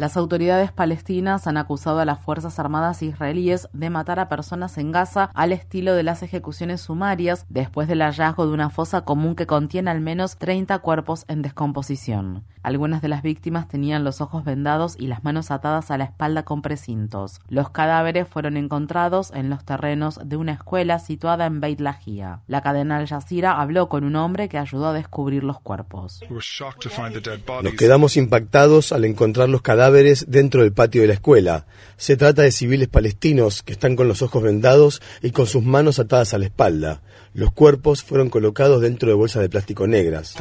Las autoridades palestinas han acusado a las Fuerzas Armadas israelíes de matar a personas en Gaza al estilo de las ejecuciones sumarias después del hallazgo de una fosa común que contiene al menos 30 cuerpos en descomposición. Algunas de las víctimas tenían los ojos vendados y las manos atadas a la espalda con precintos. Los cadáveres fueron encontrados en los terrenos de una escuela situada en Beit Lahia. La cadena Al Jazeera habló con un hombre que ayudó a descubrir los cuerpos. Nos quedamos impactados al encontrar los cadáveres dentro del patio de la escuela. Se trata de civiles palestinos que están con los ojos vendados y con sus manos atadas a la espalda. Los cuerpos fueron colocados dentro de bolsas de plástico negras.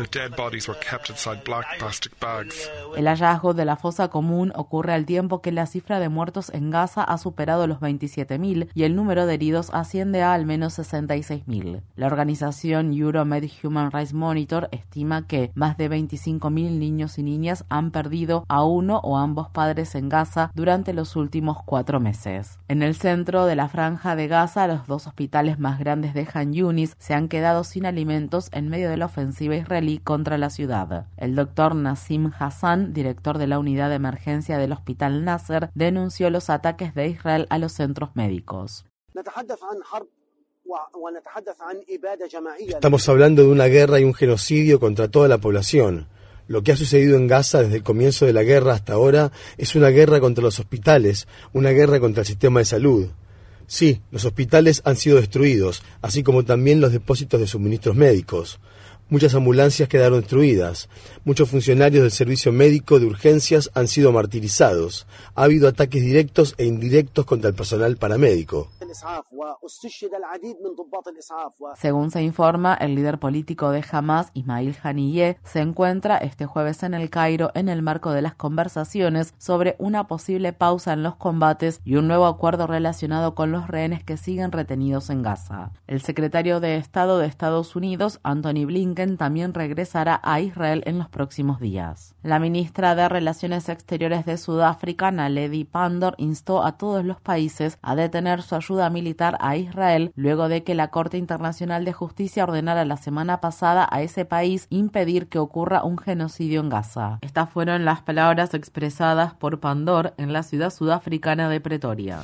El hallazgo de la fosa común ocurre al tiempo que la cifra de muertos en Gaza ha superado los 27.000 y el número de heridos asciende a al menos 66.000. La organización Euromed Human Rights Monitor estima que más de 25.000 niños y niñas han perdido a uno o ambos padres en Gaza durante los últimos cuatro meses. En el centro de la franja de Gaza, los dos hospitales más grandes de Han Yunis se han quedado sin alimentos en medio de la ofensiva israelí contra la ciudad. El doctor Nassim Hassan, director de la unidad de emergencia del Hospital Nasser, denunció los ataques de Israel a los centros médicos. Estamos hablando de una guerra y un genocidio contra toda la población. Lo que ha sucedido en Gaza desde el comienzo de la guerra hasta ahora es una guerra contra los hospitales, una guerra contra el sistema de salud. Sí, los hospitales han sido destruidos, así como también los depósitos de suministros médicos. Muchas ambulancias quedaron destruidas. Muchos funcionarios del servicio médico de urgencias han sido martirizados. Ha habido ataques directos e indirectos contra el personal paramédico. Según se informa, el líder político de Hamas, Ismail Haniyeh, se encuentra este jueves en el Cairo en el marco de las conversaciones sobre una posible pausa en los combates y un nuevo acuerdo relacionado con los rehenes que siguen retenidos en Gaza. El secretario de Estado de Estados Unidos, Anthony Blinken, también regresará a Israel en los próximos días. La ministra de Relaciones Exteriores de Sudáfrica, Naledi Pandor, instó a todos los países a detener su ayuda militar a Israel luego de que la Corte Internacional de Justicia ordenara la semana pasada a ese país impedir que ocurra un genocidio en Gaza. Estas fueron las palabras expresadas por Pandor en la ciudad sudafricana de Pretoria.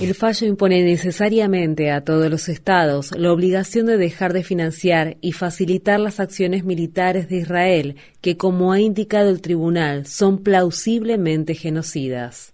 El fallo impone necesariamente a todos los estados la obligación de dejar de financiar y facilitar las acciones militares de Israel, que, como ha indicado el tribunal, son plausiblemente genocidas.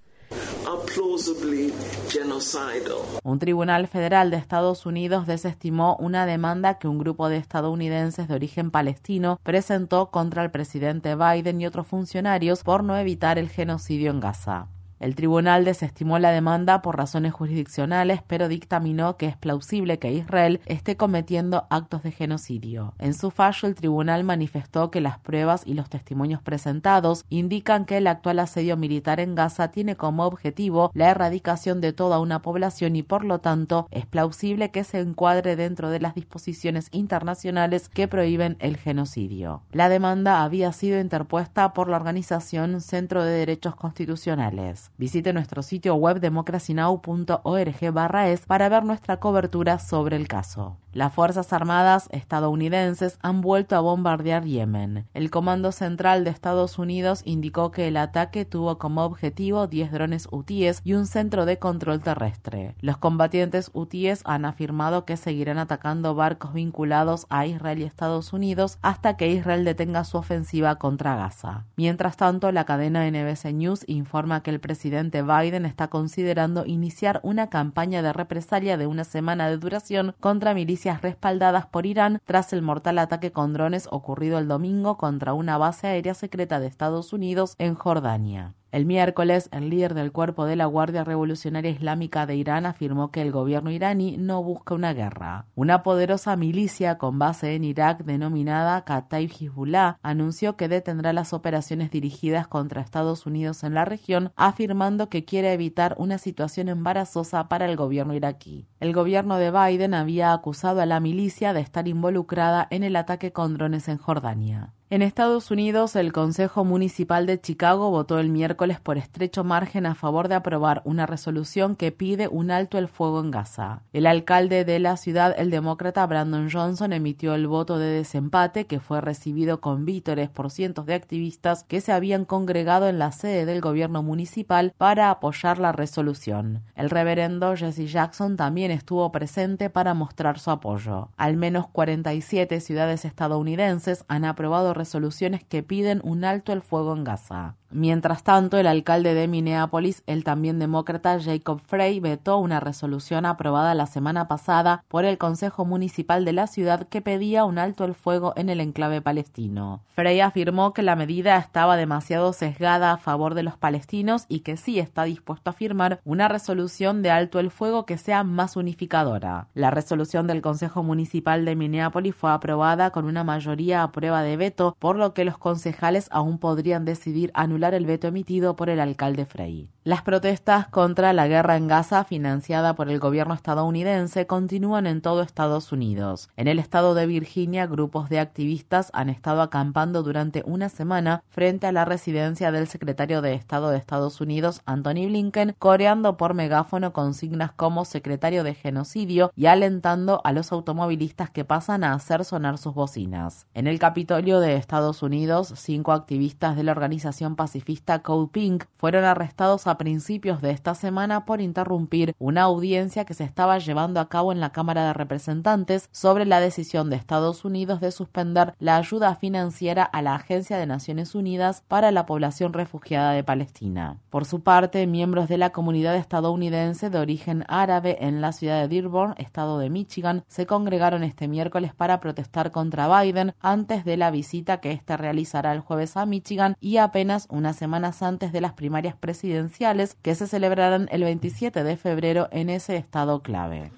Un tribunal federal de Estados Unidos desestimó una demanda que un grupo de estadounidenses de origen palestino presentó contra el presidente Biden y otros funcionarios por no evitar el genocidio en Gaza. El tribunal desestimó la demanda por razones jurisdiccionales, pero dictaminó que es plausible que Israel esté cometiendo actos de genocidio. En su fallo, el tribunal manifestó que las pruebas y los testimonios presentados indican que el actual asedio militar en Gaza tiene como objetivo la erradicación de toda una población y por lo tanto es plausible que se encuadre dentro de las disposiciones internacionales que prohíben el genocidio. La demanda había sido interpuesta por la organización Centro de Derechos Constitucionales. Visite nuestro sitio web democracynow.org barra es para ver nuestra cobertura sobre el caso. Las Fuerzas Armadas estadounidenses han vuelto a bombardear Yemen. El Comando Central de Estados Unidos indicó que el ataque tuvo como objetivo 10 drones hutíes y un centro de control terrestre. Los combatientes hutíes han afirmado que seguirán atacando barcos vinculados a Israel y Estados Unidos hasta que Israel detenga su ofensiva contra Gaza. Mientras tanto, la cadena NBC News informa que el presidente Biden está considerando iniciar una campaña de represalia de una semana de duración contra milicias respaldadas por Irán tras el mortal ataque con drones ocurrido el domingo contra una base aérea secreta de Estados Unidos en Jordania. El miércoles, el líder del cuerpo de la Guardia Revolucionaria Islámica de Irán afirmó que el gobierno iraní no busca una guerra. Una poderosa milicia con base en Irak denominada Kataib Hezbollah anunció que detendrá las operaciones dirigidas contra Estados Unidos en la región, afirmando que quiere evitar una situación embarazosa para el gobierno iraquí. El gobierno de Biden había acusado a la milicia de estar involucrada en el ataque con drones en Jordania. En Estados Unidos, el Consejo Municipal de Chicago votó el miércoles por estrecho margen a favor de aprobar una resolución que pide un alto el fuego en Gaza. El alcalde de la ciudad, el demócrata Brandon Johnson, emitió el voto de desempate que fue recibido con vítores por cientos de activistas que se habían congregado en la sede del gobierno municipal para apoyar la resolución. El reverendo Jesse Jackson también estuvo presente para mostrar su apoyo. Al menos 47 ciudades estadounidenses han aprobado resoluciones que piden un alto el fuego en Gaza. Mientras tanto, el alcalde de Minneapolis, el también demócrata Jacob Frey, vetó una resolución aprobada la semana pasada por el Consejo Municipal de la ciudad que pedía un alto el fuego en el enclave palestino. Frey afirmó que la medida estaba demasiado sesgada a favor de los palestinos y que sí está dispuesto a firmar una resolución de alto el fuego que sea más unificadora. La resolución del Consejo Municipal de Minneapolis fue aprobada con una mayoría a prueba de veto, por lo que los concejales aún podrían decidir anular el veto emitido por el alcalde Frey. Las protestas contra la guerra en Gaza, financiada por el gobierno estadounidense, continúan en todo Estados Unidos. En el estado de Virginia, grupos de activistas han estado acampando durante una semana frente a la residencia del secretario de Estado de Estados Unidos, Anthony Blinken, coreando por megáfono consignas como secretario de genocidio y alentando a los automovilistas que pasan a hacer sonar sus bocinas. En el Capitolio de Estados Unidos, cinco activistas de la organización pacifista Code Pink fueron arrestados a principios de esta semana por interrumpir una audiencia que se estaba llevando a cabo en la Cámara de Representantes sobre la decisión de Estados Unidos de suspender la ayuda financiera a la Agencia de Naciones Unidas para la población refugiada de Palestina. Por su parte, miembros de la comunidad estadounidense de origen árabe en la ciudad de Dearborn, estado de Michigan, se congregaron este miércoles para protestar contra Biden antes de la visita que éste realizará el jueves a Michigan y apenas unas semanas antes de las primarias presidenciales que se celebrarán el 27 de febrero en ese estado clave.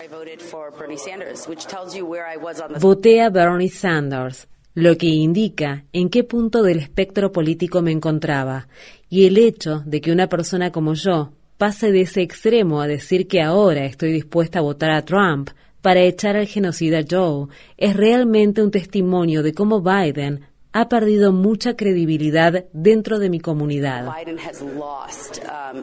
Voté a Bernie Sanders, lo que indica en qué punto del espectro político me encontraba, y el hecho de que una persona como yo pase de ese extremo a decir que ahora estoy dispuesta a votar a Trump para echar al genocida Joe es realmente un testimonio de cómo Biden ha perdido mucha credibilidad dentro de mi comunidad. Um,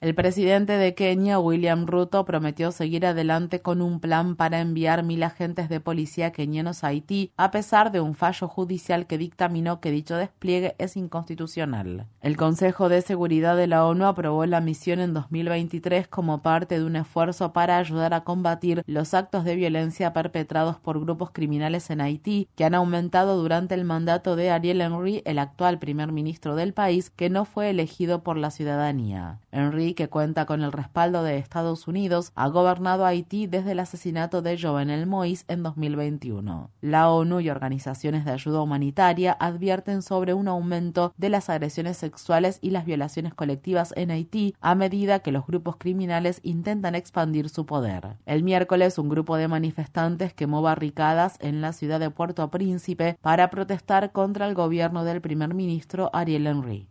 El presidente de Kenia, William Ruto, prometió seguir adelante con un plan para enviar mil agentes de policía kenianos a Haití, a pesar de un fallo judicial que dictaminó que dicho despliegue es inconstitucional. El Consejo de Seguridad de la ONU aprobó la misión en 2023 como parte de un esfuerzo para ayudar a combatir los actos de violencia perpetrados por grupos criminales en Haití, que han aumentado durante el mandato de Ariel Henry, el actual primer ministro del país, que no fue elegido por la ciudadanía. Henry, que cuenta con el respaldo de Estados Unidos, ha gobernado Haití desde el asesinato de Jovenel Moïse en 2021. La ONU y organizaciones de ayuda humanitaria advierten sobre un aumento de las agresiones sexuales y las violaciones colectivas en Haití a medida que los grupos criminales intentan expandir su poder. El miércoles, un grupo de manifestantes quemó barricadas en la ciudad de Puerto Príncipe para protestar contra el gobierno del primer ministro Ariel Henry.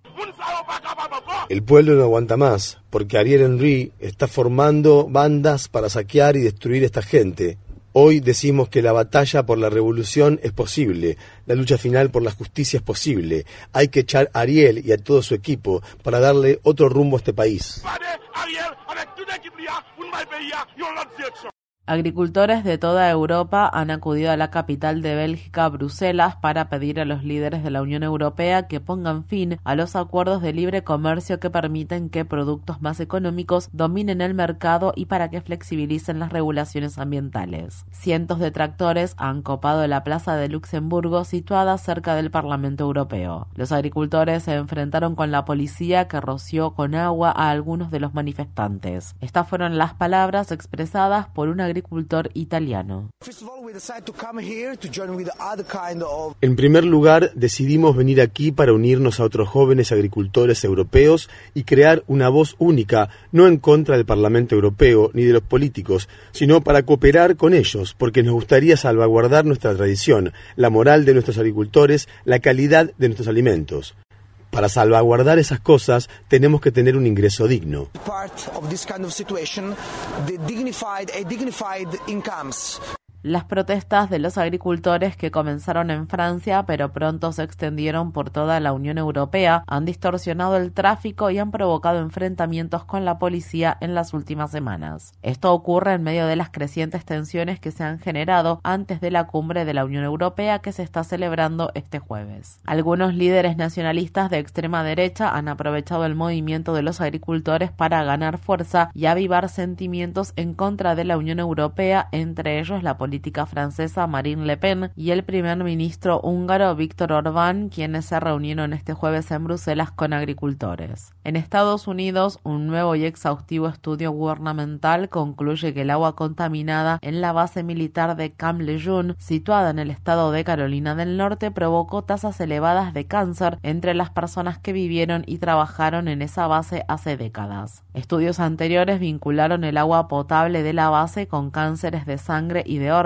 El pueblo no aguanta más, porque Ariel Henry está formando bandas para saquear y destruir a esta gente. Hoy decimos que la batalla por la revolución es posible, la lucha final por la justicia es posible. Hay que echar a Ariel y a todo su equipo para darle otro rumbo a este país. Agricultores de toda Europa han acudido a la capital de Bélgica, Bruselas, para pedir a los líderes de la Unión Europea que pongan fin a los acuerdos de libre comercio que permiten que productos más económicos dominen el mercado y para que flexibilicen las regulaciones ambientales. Cientos de tractores han copado la plaza de Luxemburgo situada cerca del Parlamento Europeo. Los agricultores se enfrentaron con la policía que roció con agua a algunos de los manifestantes. Estas fueron las palabras expresadas por una agricultor italiano. En primer lugar, decidimos venir aquí para unirnos a otros jóvenes agricultores europeos y crear una voz única, no en contra del Parlamento Europeo ni de los políticos, sino para cooperar con ellos, porque nos gustaría salvaguardar nuestra tradición, la moral de nuestros agricultores, la calidad de nuestros alimentos. Para salvaguardar esas cosas tenemos que tener un ingreso digno. Las protestas de los agricultores que comenzaron en Francia pero pronto se extendieron por toda la Unión Europea han distorsionado el tráfico y han provocado enfrentamientos con la policía en las últimas semanas. Esto ocurre en medio de las crecientes tensiones que se han generado antes de la cumbre de la Unión Europea que se está celebrando este jueves. Algunos líderes nacionalistas de extrema derecha han aprovechado el movimiento de los agricultores para ganar fuerza y avivar sentimientos en contra de la Unión Europea, entre ellos la policía política francesa Marine Le Pen y el primer ministro húngaro Víctor Orbán, quienes se reunieron este jueves en Bruselas con agricultores. En Estados Unidos, un nuevo y exhaustivo estudio gubernamental concluye que el agua contaminada en la base militar de Camp Lejeune, situada en el estado de Carolina del Norte, provocó tasas elevadas de cáncer entre las personas que vivieron y trabajaron en esa base hace décadas. Estudios anteriores vincularon el agua potable de la base con cánceres de sangre y de órganos,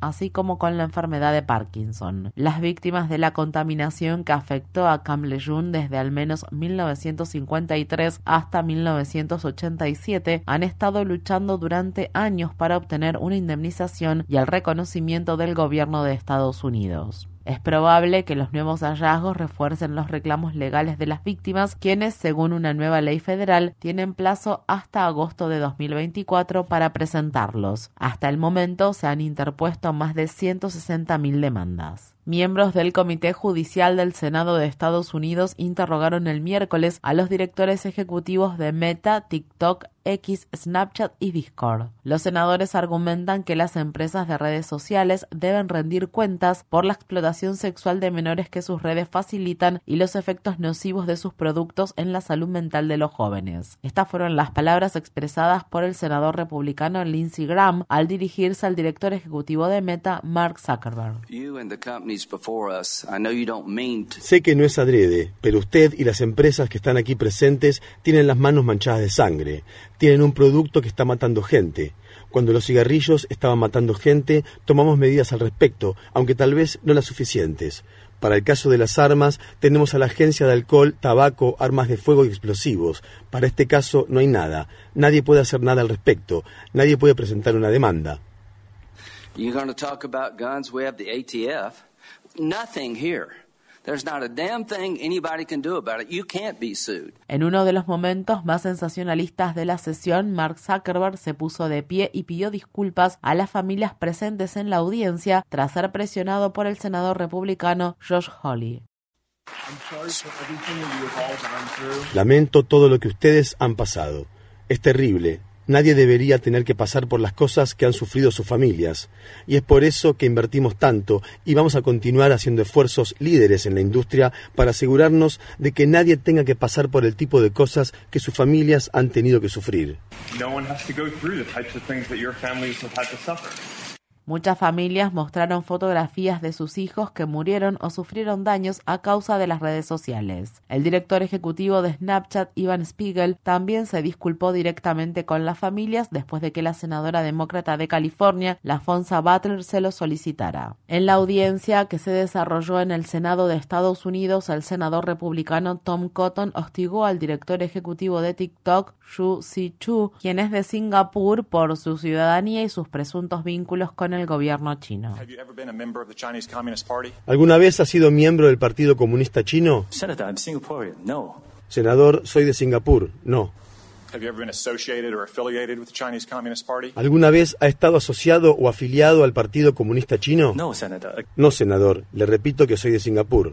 así como con la enfermedad de Parkinson. Las víctimas de la contaminación que afectó a Camp Lejeune desde al menos 1953 hasta 1987 han estado luchando durante años para obtener una indemnización y el reconocimiento del gobierno de Estados Unidos. Es probable que los nuevos hallazgos refuercen los reclamos legales de las víctimas, quienes, según una nueva ley federal, tienen plazo hasta agosto de 2024 para presentarlos. Hasta el momento se han interpuesto más de 160.000 demandas. Miembros del Comité Judicial del Senado de Estados Unidos interrogaron el miércoles a los directores ejecutivos de Meta, TikTok, X, Snapchat y Discord. Los senadores argumentan que las empresas de redes sociales deben rendir cuentas por la explotación sexual de menores que sus redes facilitan y los efectos nocivos de sus productos en la salud mental de los jóvenes. Estas fueron las palabras expresadas por el senador republicano Lindsey Graham al dirigirse al director ejecutivo de Meta, Mark Zuckerberg. Sé que no es adrede, pero usted y las empresas que están aquí presentes tienen las manos manchadas de sangre. Tienen un producto que está matando gente. Cuando los cigarrillos estaban matando gente, tomamos medidas al respecto, aunque tal vez no las suficientes. Para el caso de las armas, tenemos a la Agencia de Alcohol, Tabaco, Armas de Fuego y Explosivos. Para este caso no hay nada. Nadie puede hacer nada al respecto. Nadie puede presentar una demanda. En uno de los momentos más sensacionalistas de la sesión, Mark Zuckerberg se puso de pie y pidió disculpas a las familias presentes en la audiencia tras ser presionado por el senador republicano Josh Hawley. Lamento todo lo que ustedes han pasado. Es terrible, Nadie debería tener que pasar por las cosas que han sufrido sus familias. Y es por eso que invertimos tanto y vamos a continuar haciendo esfuerzos líderes en la industria para asegurarnos de que nadie tenga que pasar por el tipo de cosas que sus familias han tenido que sufrir. Muchas familias mostraron fotografías de sus hijos que murieron o sufrieron daños a causa de las redes sociales. El director ejecutivo de Snapchat, Ivan Spiegel, también se disculpó directamente con las familias después de que la senadora demócrata de California, Lafonza Butler, se lo solicitara. En la audiencia que se desarrolló en el Senado de Estados Unidos, el senador republicano Tom Cotton hostigó al director ejecutivo de TikTok, Xu Si-chu, quien es de Singapur por su ciudadanía y sus presuntos vínculos con el el gobierno chino. ¿Alguna vez ha sido miembro del Partido Comunista Chino? Senador, soy de Singapur. No. ¿Alguna vez ha estado asociado o afiliado al Partido Comunista Chino? No, senador. No, senador. Le repito que soy de Singapur.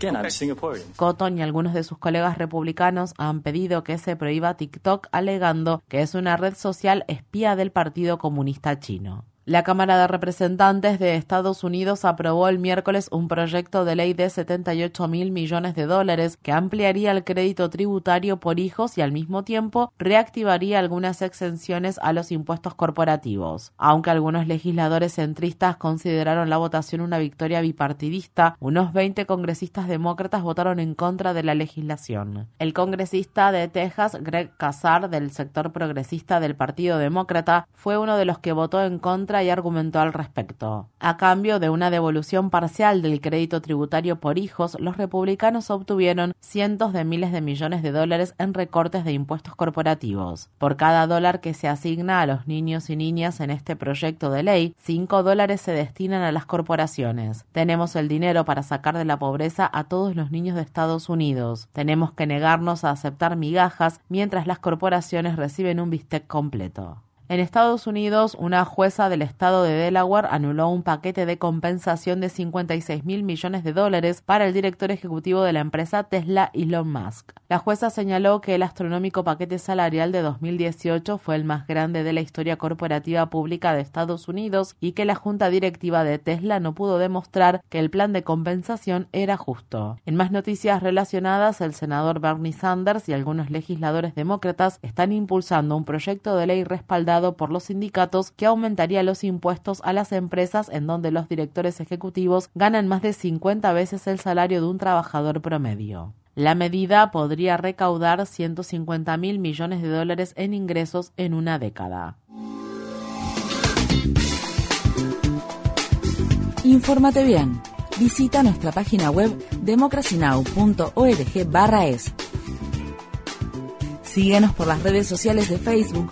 Cotton y algunos de sus colegas republicanos han pedido que se prohíba TikTok alegando que es una red social espía del Partido Comunista Chino. La Cámara de Representantes de Estados Unidos aprobó el miércoles un proyecto de ley de 78 mil millones de dólares que ampliaría el crédito tributario por hijos y al mismo tiempo reactivaría algunas exenciones a los impuestos corporativos. Aunque algunos legisladores centristas consideraron la votación una victoria bipartidista, unos 20 congresistas demócratas votaron en contra de la legislación. El congresista de Texas, Greg Casar, del sector progresista del Partido Demócrata, fue uno de los que votó en contra y argumentó al respecto. A cambio de una devolución parcial del crédito tributario por hijos, los republicanos obtuvieron cientos de miles de millones de dólares en recortes de impuestos corporativos. Por cada dólar que se asigna a los niños y niñas en este proyecto de ley, 5 dólares se destinan a las corporaciones. Tenemos el dinero para sacar de la pobreza a todos los niños de Estados Unidos. Tenemos que negarnos a aceptar migajas mientras las corporaciones reciben un bistec completo. En Estados Unidos, una jueza del estado de Delaware anuló un paquete de compensación de 56 mil millones de dólares para el director ejecutivo de la empresa Tesla, Elon Musk. La jueza señaló que el astronómico paquete salarial de 2018 fue el más grande de la historia corporativa pública de Estados Unidos y que la junta directiva de Tesla no pudo demostrar que el plan de compensación era justo. En más noticias relacionadas, el senador Bernie Sanders y algunos legisladores demócratas están impulsando un proyecto de ley respaldado por los sindicatos que aumentaría los impuestos a las empresas en donde los directores ejecutivos ganan más de 50 veces el salario de un trabajador promedio. La medida podría recaudar 150 mil millones de dólares en ingresos en una década. Infórmate bien. Visita nuestra página web democracynow.org/es. Síguenos por las redes sociales de Facebook,